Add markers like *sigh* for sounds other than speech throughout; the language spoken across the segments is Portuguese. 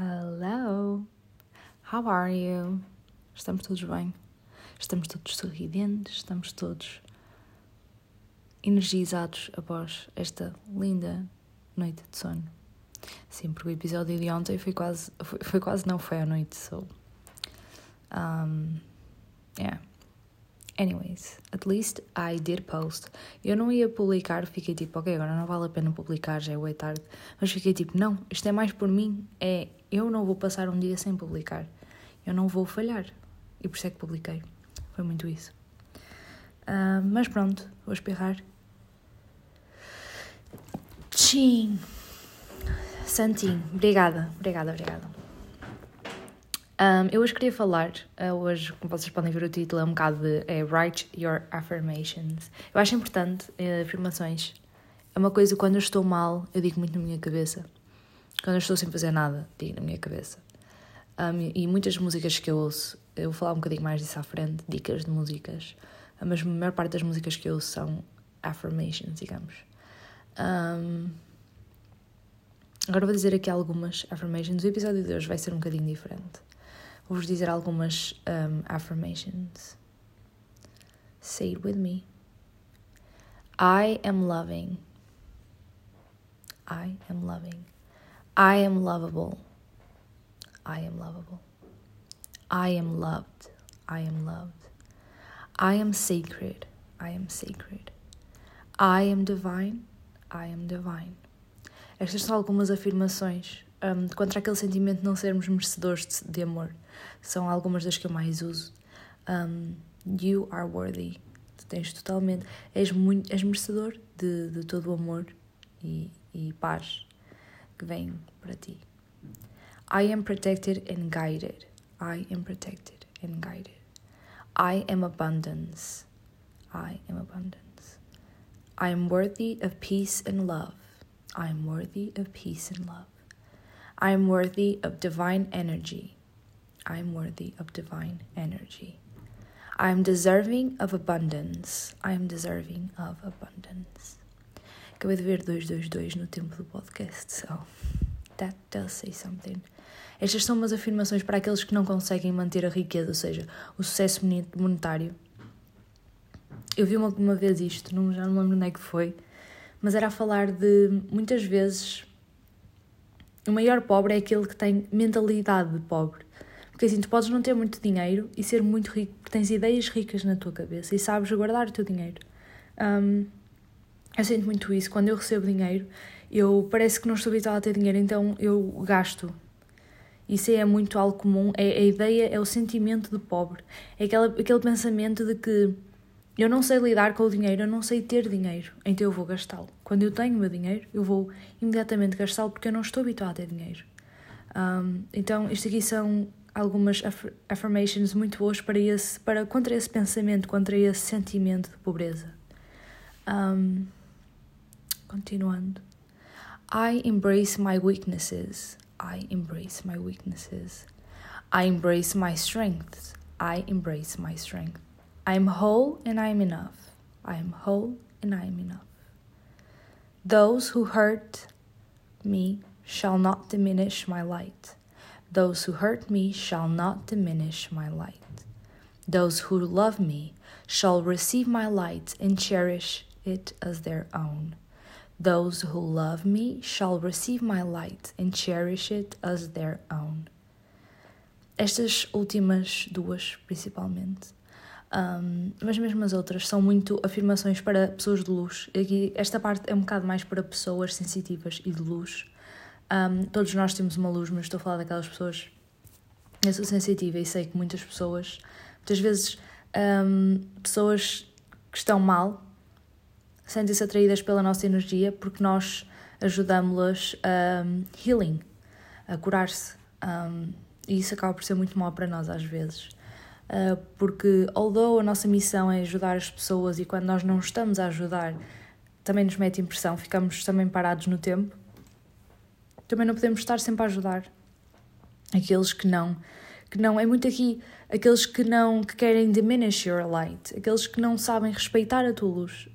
Hello, how are you? Estamos todos bem? Estamos todos sorridentes? Estamos todos energizados após esta linda noite de sono? Sim, porque o episódio de ontem foi quase, foi, foi quase não foi à noite, so. Um, yeah. Anyways, at least I did post. Eu não ia publicar, fiquei tipo, ok, agora não vale a pena publicar, já é boa tarde. Mas fiquei tipo, não, isto é mais por mim. É, eu não vou passar um dia sem publicar. Eu não vou falhar. E por isso é que publiquei. Foi muito isso. Uh, mas pronto, vou espirrar. Tchim! Santinho, obrigada, obrigada, obrigada. Um, eu hoje queria falar, uh, hoje, como vocês podem ver o título, é um bocado de é, Write Your Affirmations. Eu acho importante uh, afirmações. É uma coisa, quando eu estou mal, eu digo muito na minha cabeça. Quando eu estou sem fazer nada, digo na minha cabeça. Um, e muitas músicas que eu ouço, eu vou falar um bocadinho mais disso à frente, dicas de músicas, mas a maior parte das músicas que eu ouço são affirmations, digamos. Um, agora vou dizer aqui algumas affirmations. O episódio de hoje vai ser um bocadinho diferente. Vou-vos dizer algumas um, affirmations. Say it with me. I am loving. I am loving. I am lovable. I am lovable. I am loved. I am loved. I am sacred. I am sacred. I am divine. I am divine. Estas são algumas afirmações um, contra aquele sentimento de não sermos merecedores de, de amor são algumas das que eu mais uso. Um, you are worthy. Tu tens totalmente. És, muito, és merecedor de, de todo o amor e, e paz que vem para ti. I am protected and guided. I am protected and guided. I am abundance. I am abundance. I am worthy of peace and love. I am worthy of peace and love. I am worthy of divine energy. I'm worthy of divine energy. I am deserving of abundance. I am deserving of abundance. Acabei de ver 222 no tempo do podcast, so that does say something. Estas são umas afirmações para aqueles que não conseguem manter a riqueza, ou seja, o sucesso monetário. Eu vi uma, uma vez isto, não, já não lembro onde é que foi, mas era a falar de muitas vezes o maior pobre é aquele que tem mentalidade de pobre. Porque assim, tu podes não ter muito dinheiro e ser muito rico, porque tens ideias ricas na tua cabeça e sabes guardar o teu dinheiro. Um, eu sinto muito isso. Quando eu recebo dinheiro, eu parece que não estou habituada a ter dinheiro, então eu gasto. Isso é muito algo comum. É, a ideia é o sentimento de pobre. É aquela, aquele pensamento de que eu não sei lidar com o dinheiro, eu não sei ter dinheiro, então eu vou gastá-lo. Quando eu tenho o meu dinheiro, eu vou imediatamente gastá-lo porque eu não estou habituada a ter dinheiro. Um, então, isto aqui são algumas affirmations muito boas para esse, para contra esse pensamento, contra esse sentimento de pobreza. Um, continuando. I embrace my weaknesses. I embrace my weaknesses. I embrace my strengths. I embrace my strength. I am whole and I am enough. I am whole and I am enough. Those who hurt me shall not diminish my light. Those who hurt me shall not diminish my light. Those who love me shall receive my light and cherish it as their own. Those who love me shall receive my light and cherish it as their own. Estas últimas duas, principalmente. Um, mas mesmo as outras são muito afirmações para pessoas de luz. Aqui, esta parte é um bocado mais para pessoas sensitivas e de luz. Um, todos nós temos uma luz, mas estou a falar daquelas pessoas. Eu sou sensitiva e sei que muitas pessoas, muitas vezes, um, pessoas que estão mal, sentem-se atraídas pela nossa energia porque nós ajudamos-las a healing, a curar-se. E isso acaba por ser muito mal para nós às vezes. Uh, porque, although a nossa missão é ajudar as pessoas e quando nós não estamos a ajudar, também nos mete impressão, ficamos também parados no tempo também não podemos estar sempre a ajudar aqueles que não que não é muito aqui aqueles que não que querem diminish your light aqueles que não sabem respeitar a tua luz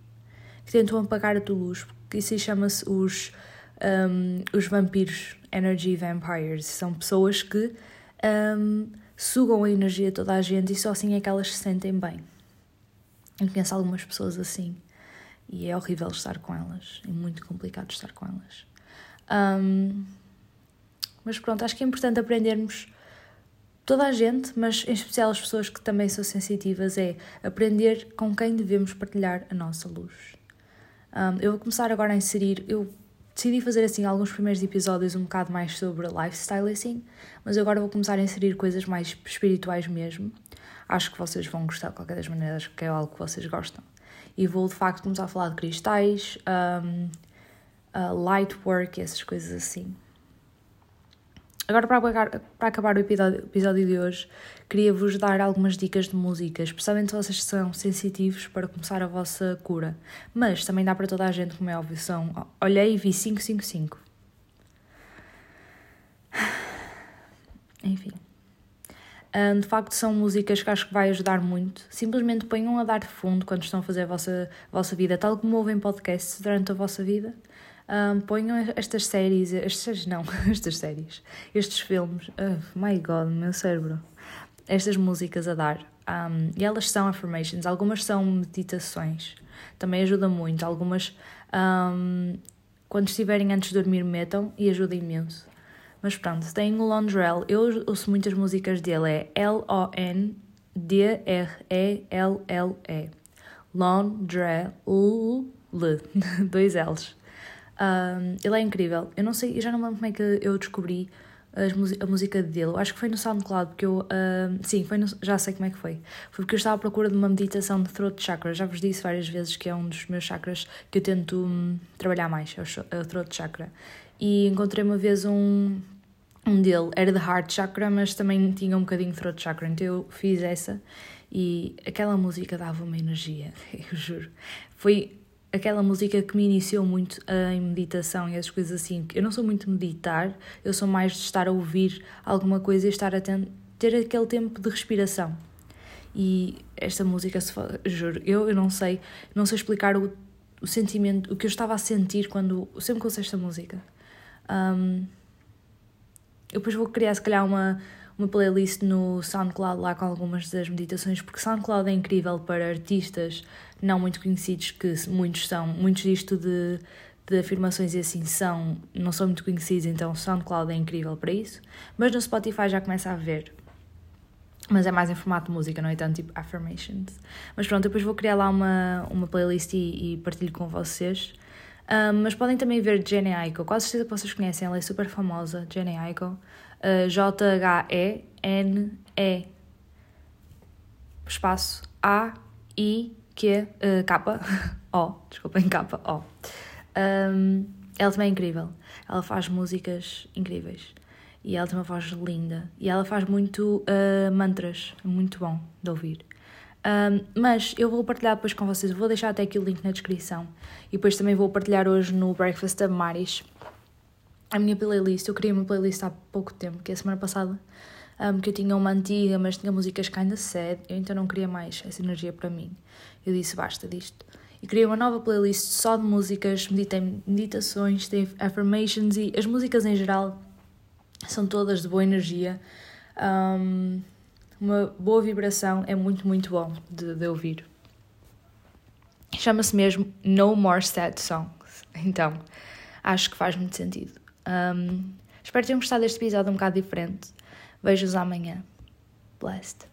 que tentam apagar a tua luz porque isso chama-se os um, os vampiros energy vampires. São pessoas que um, sugam a energia de toda a gente e só assim é que elas se sentem bem. Eu conheço algumas pessoas assim e é horrível estar com elas. É muito complicado estar com elas. Um, mas pronto, acho que é importante aprendermos toda a gente, mas em especial as pessoas que também são sensitivas, é aprender com quem devemos partilhar a nossa luz. Um, eu vou começar agora a inserir. Eu decidi fazer assim alguns primeiros episódios um bocado mais sobre lifestyle assim, mas agora vou começar a inserir coisas mais espirituais mesmo. Acho que vocês vão gostar de qualquer das maneiras, que é algo que vocês gostam. E vou de facto começar a falar de cristais, um, uh, light work, essas coisas assim. Agora, para acabar, o episódio, episódio de hoje, queria-vos dar algumas dicas de músicas, especialmente se vocês são sensitivos para começar a vossa cura. Mas também dá para toda a gente, como é óbvio. São, olhei e vi 555. *sighs* Enfim. de facto, são músicas que acho que vai ajudar muito. Simplesmente ponham a dar de fundo quando estão a fazer a vossa, a vossa vida, tal como ouvem podcasts durante a vossa vida um, ponham estas séries, estas não, *laughs* estas séries, estes filmes, oh my god, meu cérebro, estas músicas a dar. Um, e elas são affirmations, algumas são meditações, também ajudam muito. Algumas, um, quando estiverem antes de dormir, metam e ajuda imenso. Mas pronto, tem o Londrell, eu ouço muitas músicas dele, é L-O-N-D-R-E-L-L-E. Londrell, *laughs* dois L's. Um, ele é incrível. Eu não sei, eu já não lembro como é que eu descobri a música dele. Eu acho que foi no SoundCloud, porque eu. Sim, foi no, já sei como é que foi. Foi porque eu estava à procura de uma meditação de throat chakra. Já vos disse várias vezes que é um dos meus chakras que eu tento um, trabalhar mais, é é o throat chakra. E encontrei uma vez um, um dele, era de heart chakra, mas também tinha um bocadinho de throat chakra. Então eu fiz essa e aquela música dava uma energia, *laughs* eu juro. Foi aquela música que me iniciou muito em meditação e essas coisas assim. Eu não sou muito meditar, eu sou mais de estar a ouvir alguma coisa e estar a ter aquele tempo de respiração. E esta música, juro, eu, eu não sei, não sei explicar o, o sentimento, o que eu estava a sentir quando sempre que ouço esta música. Um, eu depois vou criar, se calhar, uma, uma playlist no SoundCloud lá com algumas das meditações, porque SoundCloud é incrível para artistas não muito conhecidos, que muitos são, muitos disto de, de afirmações e assim são, não são muito conhecidos, então SoundCloud é incrível para isso, mas no Spotify já começa a ver. Mas é mais em formato de música, não é tanto tipo affirmations. Mas pronto, depois vou criar lá uma, uma playlist e, e partilho com vocês. Um, mas podem também ver Jenny Aiko, quase certeza que vocês conhecem, ela é super famosa, Jenny Aiko. Uh, J-H-E-N-E espaço A-I que uh, capa, *laughs* O, desculpem, capa, O. Um, ela também é incrível. Ela faz músicas incríveis. E ela tem uma voz linda. E ela faz muito uh, mantras. Muito bom de ouvir. Um, mas eu vou partilhar depois com vocês. Vou deixar até aqui o link na descrição. E depois também vou partilhar hoje no Breakfast of Maris a minha playlist. Eu criei uma playlist há pouco tempo, que é a semana passada. Um, que eu tinha uma antiga, mas tinha músicas kinda sad. Eu então não queria mais essa energia para mim. Eu disse basta disto. E criei uma nova playlist só de músicas, meditei meditações, teve affirmations e as músicas em geral são todas de boa energia. Um, uma boa vibração é muito, muito bom de, de ouvir. Chama-se mesmo No More Sad Songs. Então, acho que faz muito sentido. Um, espero que tenham gostado deste episódio um bocado diferente. Vejo-os amanhã. Blessed.